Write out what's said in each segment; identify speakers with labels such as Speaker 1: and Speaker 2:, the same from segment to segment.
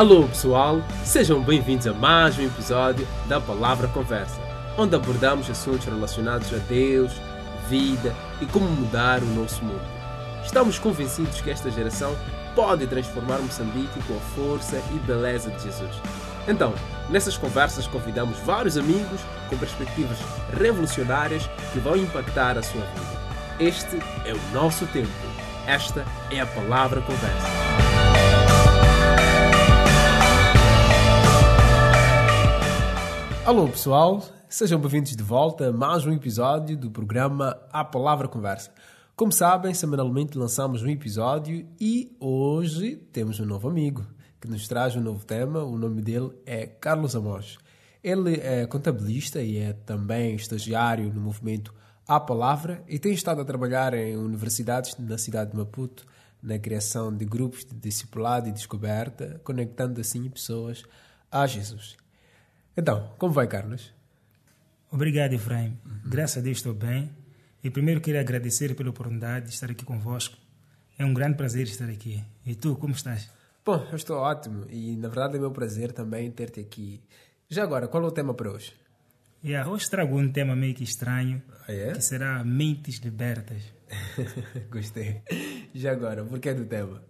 Speaker 1: Alô pessoal, sejam bem-vindos a mais um episódio da Palavra Conversa, onde abordamos assuntos relacionados a Deus, vida e como mudar o nosso mundo. Estamos convencidos que esta geração pode transformar Moçambique com a força e beleza de Jesus. Então, nessas conversas convidamos vários amigos com perspectivas revolucionárias que vão impactar a sua vida. Este é o nosso tempo. Esta é a Palavra Conversa. Alô pessoal, sejam bem-vindos de volta a mais um episódio do programa A Palavra Conversa. Como sabem, semanalmente lançamos um episódio e hoje temos um novo amigo que nos traz um novo tema. O nome dele é Carlos Amos. Ele é contabilista e é também estagiário no movimento A Palavra e tem estado a trabalhar em universidades na cidade de Maputo na criação de grupos de discipulado e descoberta, conectando assim pessoas a Jesus. Então, como vai, Carlos?
Speaker 2: Obrigado, Efraim. Uhum. Graças a Deus estou bem. E primeiro quero agradecer pela oportunidade de estar aqui convosco. É um grande prazer estar aqui. E tu, como estás?
Speaker 1: Bom, eu estou ótimo. E na verdade é meu prazer também ter-te aqui. Já agora, qual é o tema para hoje?
Speaker 2: Yeah, hoje trago um tema meio que estranho,
Speaker 1: ah, é?
Speaker 2: que será Mentes Libertas.
Speaker 1: Gostei. Já agora, por que do tema?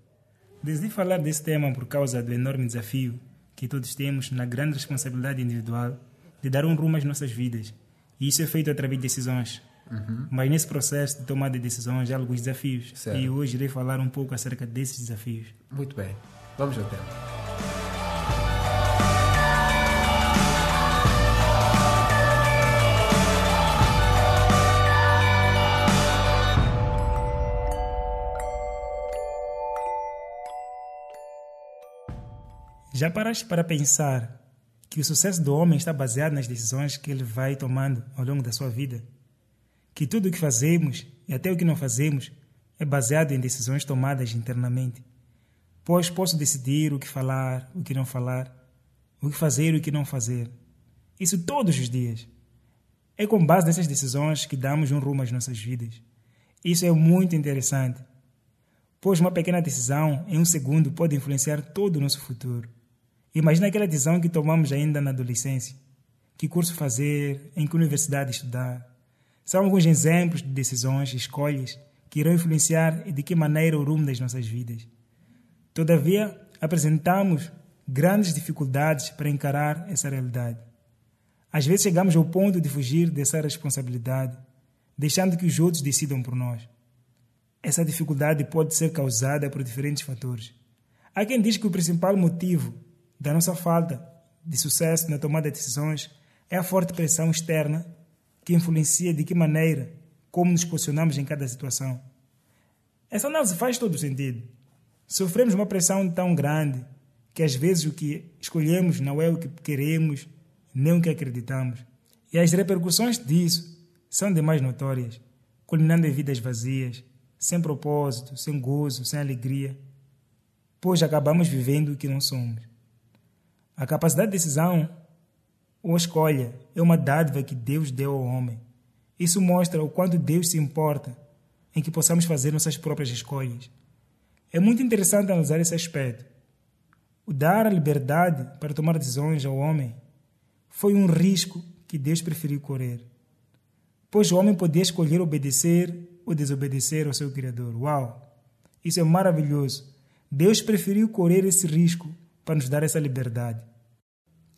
Speaker 2: Decidi falar desse tema por causa do enorme desafio que todos temos na grande responsabilidade individual de dar um rumo às nossas vidas. E isso é feito através de decisões. Uhum. Mas nesse processo de tomada de decisões há alguns desafios.
Speaker 1: Certo.
Speaker 2: E hoje irei falar um pouco acerca desses desafios.
Speaker 1: Muito bem. Vamos ao tema.
Speaker 2: Já paraste para pensar que o sucesso do homem está baseado nas decisões que ele vai tomando ao longo da sua vida? Que tudo o que fazemos e até o que não fazemos é baseado em decisões tomadas internamente? Pois posso decidir o que falar, o que não falar, o que fazer e o que não fazer. Isso todos os dias. É com base nessas decisões que damos um rumo às nossas vidas. Isso é muito interessante, pois uma pequena decisão em um segundo pode influenciar todo o nosso futuro. Imagina aquela decisão que tomamos ainda na adolescência. Que curso fazer, em que universidade estudar. São alguns exemplos de decisões escolhas que irão influenciar e de que maneira o rumo das nossas vidas. Todavia, apresentamos grandes dificuldades para encarar essa realidade. Às vezes chegamos ao ponto de fugir dessa responsabilidade, deixando que os outros decidam por nós. Essa dificuldade pode ser causada por diferentes fatores. Há quem diz que o principal motivo da nossa falta de sucesso na tomada de decisões é a forte pressão externa que influencia de que maneira, como nos posicionamos em cada situação. Essa análise faz todo sentido. Sofremos uma pressão tão grande que às vezes o que escolhemos não é o que queremos, nem o que acreditamos. E as repercussões disso são demais notórias, culminando em vidas vazias, sem propósito, sem gozo, sem alegria, pois acabamos vivendo o que não somos. A capacidade de decisão ou escolha é uma dádiva que Deus deu ao homem. Isso mostra o quanto Deus se importa em que possamos fazer nossas próprias escolhas. É muito interessante analisar esse aspecto. O dar a liberdade para tomar decisões ao homem foi um risco que Deus preferiu correr. Pois o homem podia escolher obedecer ou desobedecer ao seu Criador. Uau! Isso é maravilhoso. Deus preferiu correr esse risco para nos dar essa liberdade.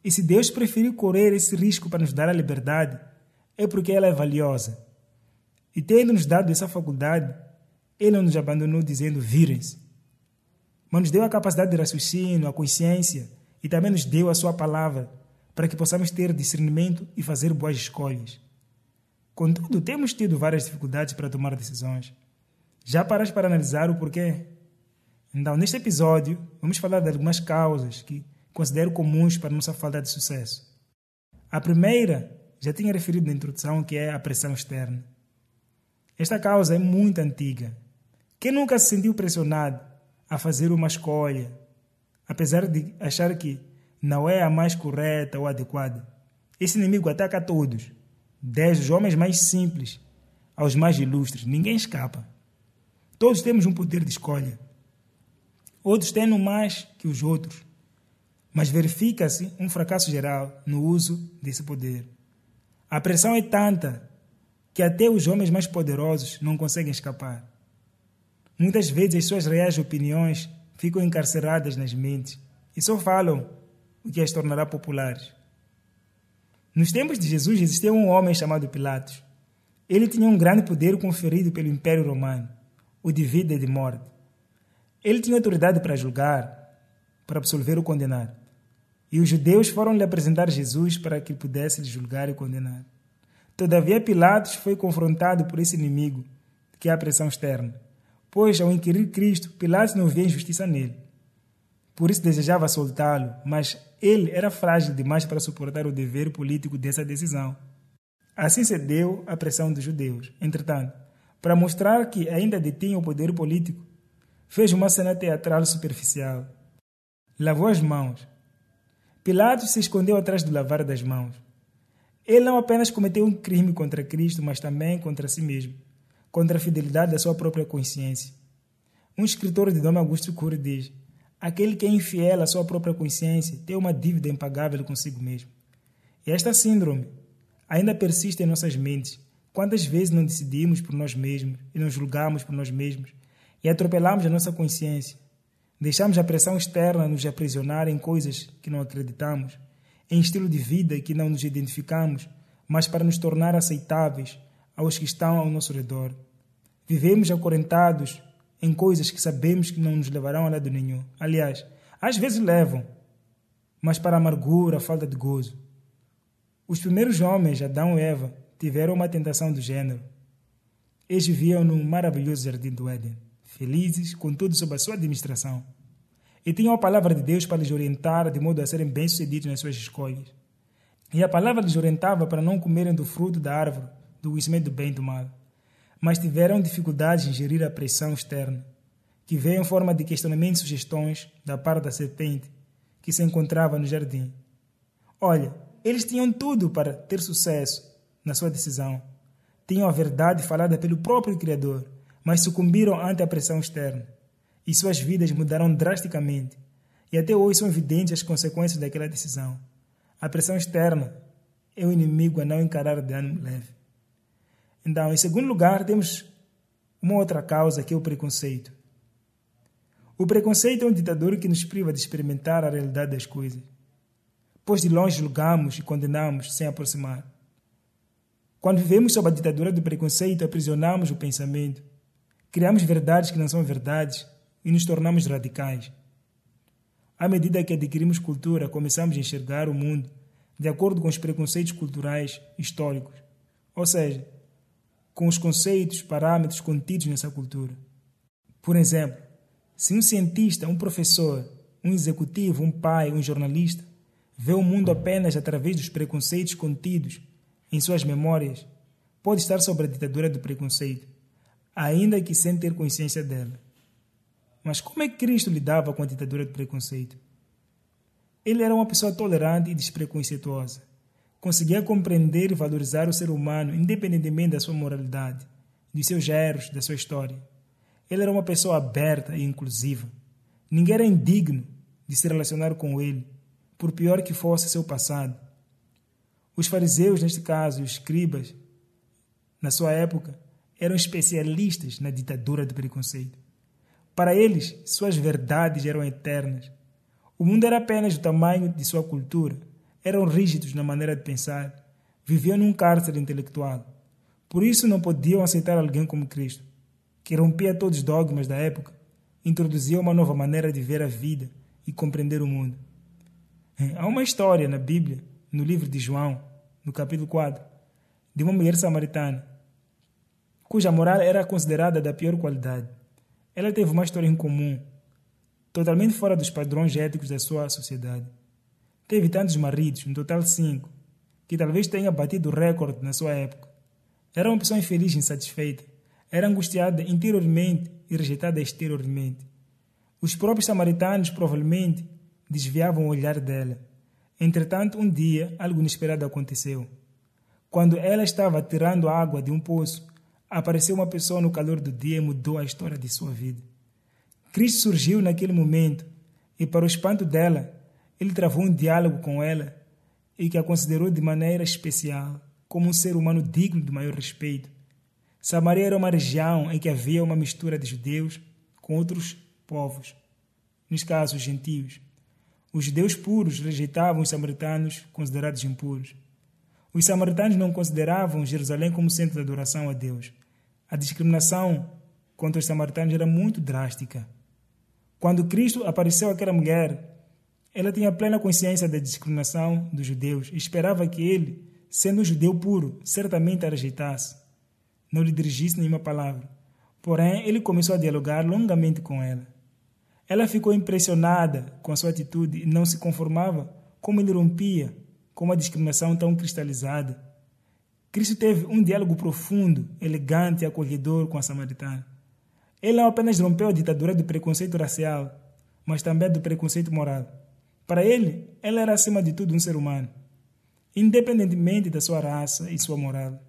Speaker 2: E se Deus preferiu correr esse risco para nos dar a liberdade, é porque ela é valiosa. E tendo nos dado essa faculdade, Ele não nos abandonou dizendo virem-se. Mas nos deu a capacidade de raciocínio, a consciência e também nos deu a Sua palavra para que possamos ter discernimento e fazer boas escolhas. Contudo, temos tido várias dificuldades para tomar decisões. Já paraste para analisar o porquê? Então, neste episódio, vamos falar de algumas causas que considero comuns para nossa falta de sucesso. A primeira, já tinha referido na introdução, que é a pressão externa. Esta causa é muito antiga. Quem nunca se sentiu pressionado a fazer uma escolha, apesar de achar que não é a mais correta ou adequada? Esse inimigo ataca a todos, desde os homens mais simples aos mais ilustres. Ninguém escapa. Todos temos um poder de escolha. Outros têm no mais que os outros mas verifica-se um fracasso geral no uso desse poder. A pressão é tanta que até os homens mais poderosos não conseguem escapar. Muitas vezes as suas reais opiniões ficam encarceradas nas mentes e só falam o que as tornará populares. Nos tempos de Jesus existia um homem chamado Pilatos. Ele tinha um grande poder conferido pelo Império Romano, o de vida e de morte. Ele tinha autoridade para julgar, para absolver ou condenar. E os judeus foram lhe apresentar Jesus para que pudesse lhe julgar e condenar. Todavia, Pilatos foi confrontado por esse inimigo, que é a pressão externa. Pois, ao inquirir Cristo, Pilatos não via injustiça nele. Por isso desejava soltá-lo, mas ele era frágil demais para suportar o dever político dessa decisão. Assim cedeu à pressão dos judeus. Entretanto, para mostrar que ainda detinha o poder político, fez uma cena teatral superficial. Lavou as mãos. Pilatos se escondeu atrás do lavar das mãos. Ele não apenas cometeu um crime contra Cristo, mas também contra si mesmo, contra a fidelidade da sua própria consciência. Um escritor de nome Augusto Cury diz: Aquele que é infiel à sua própria consciência tem uma dívida impagável consigo mesmo. E esta síndrome ainda persiste em nossas mentes. Quantas vezes não decidimos por nós mesmos e nos julgamos por nós mesmos e atropelamos a nossa consciência? Deixamos a pressão externa nos aprisionar em coisas que não acreditamos em estilo de vida que não nos identificamos, mas para nos tornar aceitáveis aos que estão ao nosso redor. Vivemos acorrentados em coisas que sabemos que não nos levarão a lado nenhum. Aliás, às vezes levam, mas para amargura, falta de gozo. Os primeiros homens, Adão e Eva, tiveram uma tentação do gênero. Eles viviam num maravilhoso jardim do Éden, felizes, com tudo sob a sua administração e tinham a palavra de Deus para lhes orientar de modo a serem bem-sucedidos nas suas escolhas. E a palavra lhes orientava para não comerem do fruto da árvore, do conhecimento do bem e do mal. Mas tiveram dificuldades em gerir a pressão externa, que veio em forma de questionamentos e sugestões da parte da serpente que se encontrava no jardim. Olha, eles tinham tudo para ter sucesso na sua decisão. Tinham a verdade falada pelo próprio Criador, mas sucumbiram ante a pressão externa e suas vidas mudaram drasticamente. E até hoje são evidentes as consequências daquela decisão. A pressão externa é o inimigo a não encarar de ânimo leve. Então, em segundo lugar, temos uma outra causa que é o preconceito. O preconceito é um ditador que nos priva de experimentar a realidade das coisas, pois de longe julgamos e condenamos sem aproximar. Quando vivemos sob a ditadura do preconceito, aprisionamos o pensamento, criamos verdades que não são verdades e nos tornamos radicais. À medida que adquirimos cultura, começamos a enxergar o mundo de acordo com os preconceitos culturais históricos, ou seja, com os conceitos, parâmetros contidos nessa cultura. Por exemplo, se um cientista, um professor, um executivo, um pai, um jornalista vê o mundo apenas através dos preconceitos contidos em suas memórias, pode estar sob a ditadura do preconceito, ainda que sem ter consciência dela. Mas como é que Cristo lidava com a ditadura do preconceito? Ele era uma pessoa tolerante e despreconceituosa. Conseguia compreender e valorizar o ser humano independentemente da sua moralidade, dos seus erros, da sua história. Ele era uma pessoa aberta e inclusiva. Ninguém era indigno de se relacionar com ele, por pior que fosse seu passado. Os fariseus, neste caso, e os escribas, na sua época, eram especialistas na ditadura do preconceito. Para eles, suas verdades eram eternas. O mundo era apenas do tamanho de sua cultura. Eram rígidos na maneira de pensar. Viviam num cárcere intelectual. Por isso não podiam aceitar alguém como Cristo, que rompia todos os dogmas da época, introduzia uma nova maneira de ver a vida e compreender o mundo. É, há uma história na Bíblia, no livro de João, no capítulo 4, de uma mulher samaritana, cuja moral era considerada da pior qualidade. Ela teve uma história em comum, totalmente fora dos padrões éticos da sua sociedade. Teve tantos maridos, um total cinco, que talvez tenha batido o recorde na sua época. Era uma pessoa infeliz e insatisfeita. Era angustiada interiormente e rejeitada exteriormente. Os próprios samaritanos provavelmente desviavam o olhar dela. Entretanto, um dia, algo inesperado aconteceu. Quando ela estava tirando água de um poço, apareceu uma pessoa no calor do dia e mudou a história de sua vida. Cristo surgiu naquele momento e, para o espanto dela, ele travou um diálogo com ela e que a considerou de maneira especial, como um ser humano digno de maior respeito. Samaria era uma região em que havia uma mistura de judeus com outros povos, nos casos gentios. Os judeus puros rejeitavam os samaritanos considerados impuros. Os samaritanos não consideravam Jerusalém como centro de adoração a Deus. A discriminação contra os samaritanos era muito drástica. Quando Cristo apareceu àquela mulher, ela tinha plena consciência da discriminação dos judeus e esperava que ele, sendo um judeu puro, certamente a rejeitasse. Não lhe dirigisse nenhuma palavra. Porém, ele começou a dialogar longamente com ela. Ela ficou impressionada com a sua atitude e não se conformava como ele rompia com uma discriminação tão cristalizada. Cristo teve um diálogo profundo, elegante e acolhedor com a samaritana. Ele não apenas rompeu a ditadura do preconceito racial, mas também do preconceito moral. Para ele, ela era acima de tudo um ser humano, independentemente da sua raça e sua moral.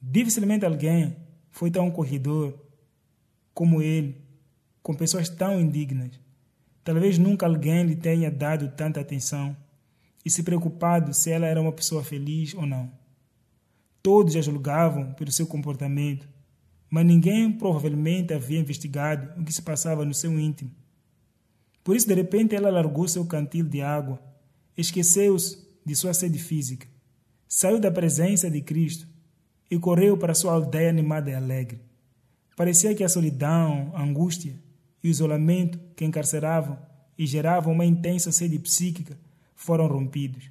Speaker 2: Dificilmente alguém foi tão corredor como ele, com pessoas tão indignas. Talvez nunca alguém lhe tenha dado tanta atenção e se preocupado se ela era uma pessoa feliz ou não. Todos a julgavam pelo seu comportamento, mas ninguém provavelmente havia investigado o que se passava no seu íntimo. Por isso, de repente, ela largou seu cantil de água, esqueceu-se de sua sede física, saiu da presença de Cristo e correu para sua aldeia animada e alegre. Parecia que a solidão, a angústia e o isolamento que encarceravam e geravam uma intensa sede psíquica foram rompidos.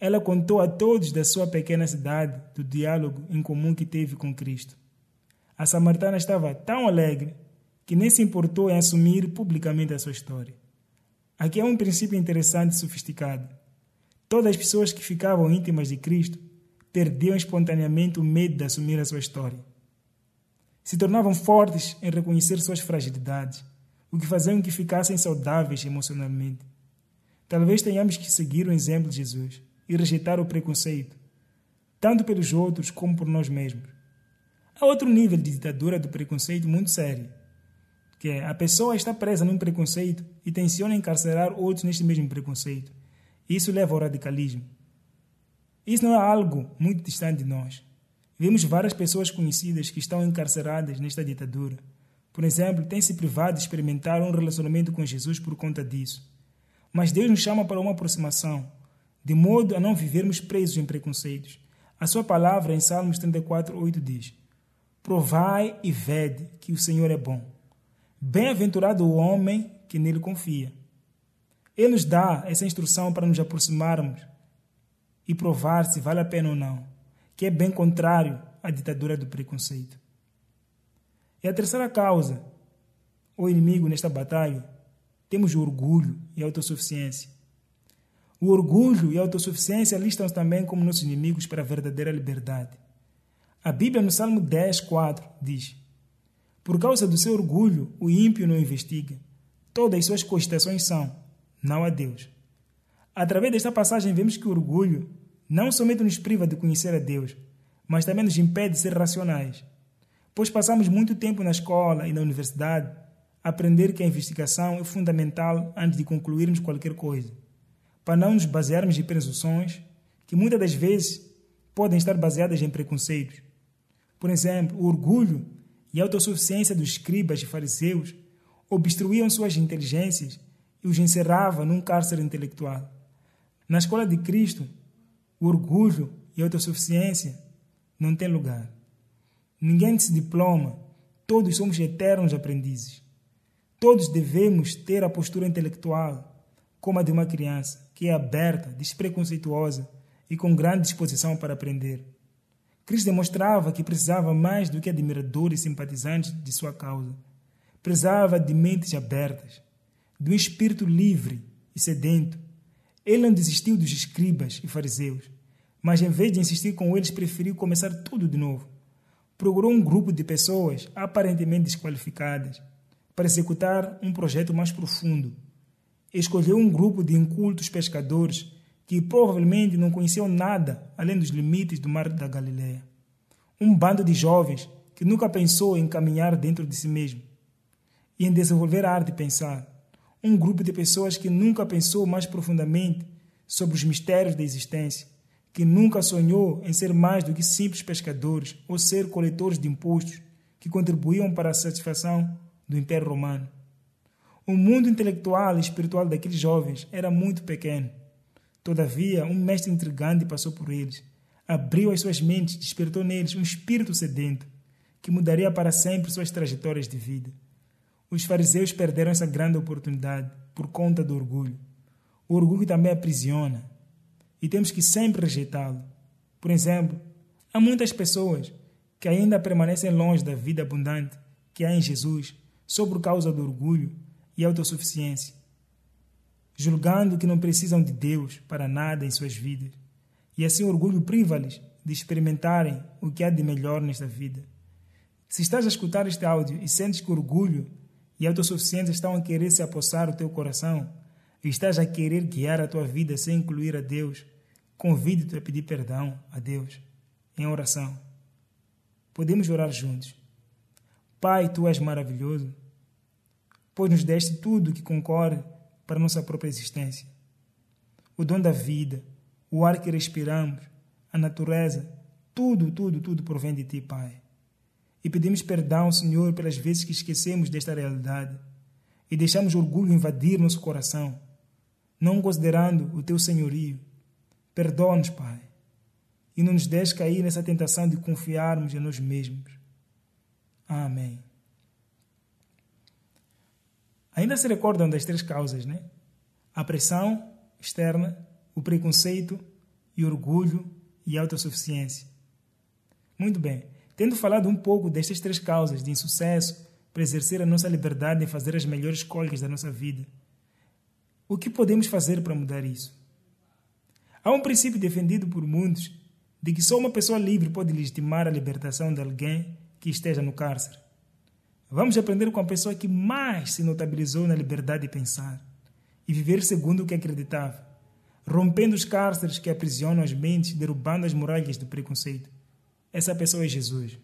Speaker 2: Ela contou a todos da sua pequena cidade do diálogo em comum que teve com Cristo. A samaritana estava tão alegre que nem se importou em assumir publicamente a sua história. Aqui é um princípio interessante e sofisticado. Todas as pessoas que ficavam íntimas de Cristo perdiam espontaneamente o medo de assumir a sua história. Se tornavam fortes em reconhecer suas fragilidades, o que fazia com que ficassem saudáveis emocionalmente. Talvez tenhamos que seguir o exemplo de Jesus e rejeitar o preconceito, tanto pelos outros como por nós mesmos. Há outro nível de ditadura do preconceito muito sério que é a pessoa está presa num preconceito e tenciona encarcerar outros neste mesmo preconceito. Isso leva ao radicalismo. Isso não é algo muito distante de nós. Vemos várias pessoas conhecidas que estão encarceradas nesta ditadura. Por exemplo, têm se privado de experimentar um relacionamento com Jesus por conta disso. Mas Deus nos chama para uma aproximação, de modo a não vivermos presos em preconceitos. A sua palavra em Salmos 34, 8 diz: Provai e vede que o Senhor é bom. Bem-aventurado o homem que nele confia. Ele nos dá essa instrução para nos aproximarmos e provar se vale a pena ou não, que é bem contrário à ditadura do preconceito. E a terceira causa, ou inimigo nesta batalha, temos o orgulho e a autossuficiência. O orgulho e a autossuficiência listam também como nossos inimigos para a verdadeira liberdade. A Bíblia, no Salmo 10, 4, diz: por causa do seu orgulho, o ímpio não investiga. Todas as suas cogitações são, não a Deus. Através desta passagem, vemos que o orgulho não somente nos priva de conhecer a Deus, mas também nos impede de ser racionais. Pois passamos muito tempo na escola e na universidade a aprender que a investigação é fundamental antes de concluirmos qualquer coisa, para não nos basearmos em presunções que muitas das vezes podem estar baseadas em preconceitos. Por exemplo, o orgulho e a autossuficiência dos escribas e fariseus obstruíam suas inteligências e os encerrava num cárcere intelectual. Na escola de Cristo, o orgulho e a autossuficiência não têm lugar. Ninguém se diploma, todos somos eternos aprendizes. Todos devemos ter a postura intelectual como a de uma criança, que é aberta, despreconceituosa e com grande disposição para aprender. Cristo demonstrava que precisava mais do que admiradores e simpatizantes de sua causa. Precisava de mentes abertas, de um espírito livre e sedento. Ele não desistiu dos escribas e fariseus, mas em vez de insistir com eles, preferiu começar tudo de novo. Procurou um grupo de pessoas aparentemente desqualificadas para executar um projeto mais profundo. Escolheu um grupo de incultos pescadores que provavelmente não conheciam nada além dos limites do mar da Galileia. Um bando de jovens que nunca pensou em caminhar dentro de si mesmo e em desenvolver a arte de pensar. um grupo de pessoas que nunca pensou mais profundamente sobre os mistérios da existência, que nunca sonhou em ser mais do que simples pescadores ou ser coletores de impostos que contribuíam para a satisfação do Império Romano. O mundo intelectual e espiritual daqueles jovens era muito pequeno. Todavia, um mestre intrigante passou por eles, abriu as suas mentes, despertou neles um espírito sedento que mudaria para sempre suas trajetórias de vida. Os fariseus perderam essa grande oportunidade por conta do orgulho. O orgulho também aprisiona e temos que sempre rejeitá-lo. Por exemplo, há muitas pessoas que ainda permanecem longe da vida abundante que há em Jesus só por causa do orgulho e autossuficiência, julgando que não precisam de Deus para nada em suas vidas. E assim o orgulho priva-lhes de experimentarem o que há de melhor nesta vida. Se estás a escutar este áudio e sentes que orgulho e autossuficiência estão a querer se apossar do teu coração, e estás a querer guiar a tua vida sem incluir a Deus, convido-te a pedir perdão a Deus em oração. Podemos orar juntos. Pai, tu és maravilhoso, pois nos deste tudo que concorre para a nossa própria existência. O dom da vida, o ar que respiramos, a natureza, tudo, tudo, tudo provém de ti, Pai. E pedimos perdão, Senhor, pelas vezes que esquecemos desta realidade e deixamos orgulho invadir nosso coração, não considerando o teu senhorio. Perdoa-nos, Pai, e não nos deixes cair nessa tentação de confiarmos em nós mesmos. Amém. Ainda se recordam das três causas, né? A pressão externa, o preconceito e orgulho e autossuficiência. Muito bem. Tendo falado um pouco destas três causas de insucesso para exercer a nossa liberdade e fazer as melhores escolhas da nossa vida, o que podemos fazer para mudar isso? Há um princípio defendido por muitos de que só uma pessoa livre pode legitimar a libertação de alguém que esteja no cárcere. Vamos aprender com a pessoa que mais se notabilizou na liberdade de pensar e viver segundo o que acreditava, rompendo os cárceres que aprisionam as mentes, derrubando as muralhas do preconceito. Essa pessoa é Jesus.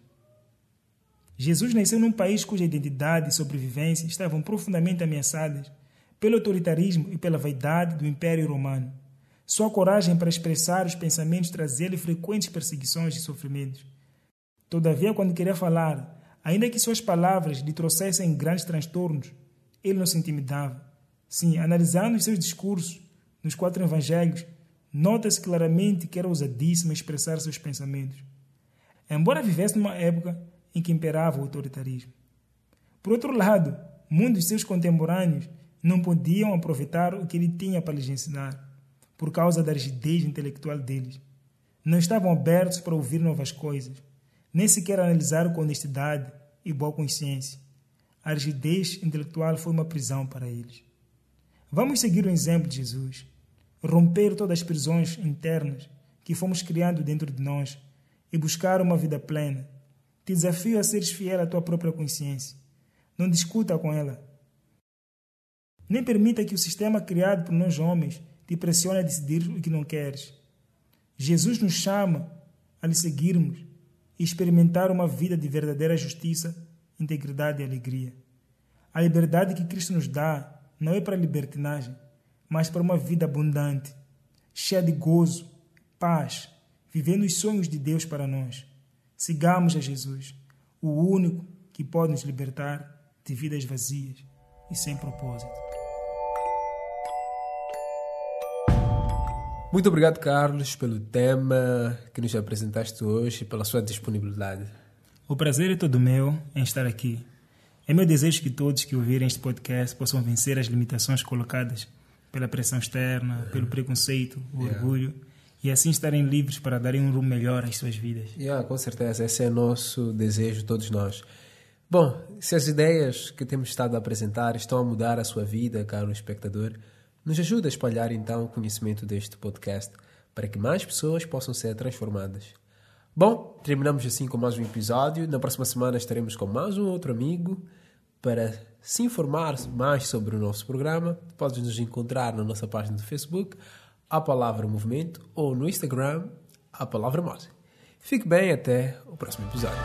Speaker 2: Jesus nasceu num país cuja identidade e sobrevivência estavam profundamente ameaçadas pelo autoritarismo e pela vaidade do Império Romano. Sua coragem para expressar os pensamentos trazia-lhe frequentes perseguições e sofrimentos. Todavia, quando queria falar, ainda que suas palavras lhe trouxessem grandes transtornos, ele não se intimidava. Sim, analisando os seus discursos nos quatro evangelhos, nota-se claramente que era ousadíssimo expressar seus pensamentos embora vivesse numa época em que imperava o autoritarismo. Por outro lado, muitos de seus contemporâneos não podiam aproveitar o que ele tinha para lhes ensinar, por causa da rigidez intelectual deles. Não estavam abertos para ouvir novas coisas, nem sequer analisar com honestidade e boa consciência. A rigidez intelectual foi uma prisão para eles. Vamos seguir o exemplo de Jesus, romper todas as prisões internas que fomos criando dentro de nós e buscar uma vida plena. Te desafio a seres fiel à tua própria consciência. Não discuta com ela. Nem permita que o sistema criado por nós homens te pressione a decidir o que não queres. Jesus nos chama a lhe seguirmos e experimentar uma vida de verdadeira justiça, integridade e alegria. A liberdade que Cristo nos dá não é para libertinagem, mas para uma vida abundante, cheia de gozo, paz, vivendo os sonhos de Deus para nós. Sigamos a Jesus, o único que pode nos libertar de vidas vazias e sem propósito.
Speaker 1: Muito obrigado, Carlos, pelo tema que nos apresentaste hoje e pela sua disponibilidade.
Speaker 2: O prazer é todo meu em estar aqui. É meu desejo que todos que ouvirem este podcast possam vencer as limitações colocadas pela pressão externa, pelo preconceito, o yeah. orgulho e assim estarem livres para darem um rumo melhor às suas vidas.
Speaker 1: Yeah, com certeza, esse é nosso desejo, todos nós. Bom, se as ideias que temos estado a apresentar estão a mudar a sua vida, caro espectador, nos ajuda a espalhar então o conhecimento deste podcast para que mais pessoas possam ser transformadas. Bom, terminamos assim com mais um episódio. Na próxima semana estaremos com mais um outro amigo para se informar mais sobre o nosso programa. Podes nos encontrar na nossa página do Facebook a palavra movimento ou no Instagram a palavra mouse. Fique bem até o próximo episódio.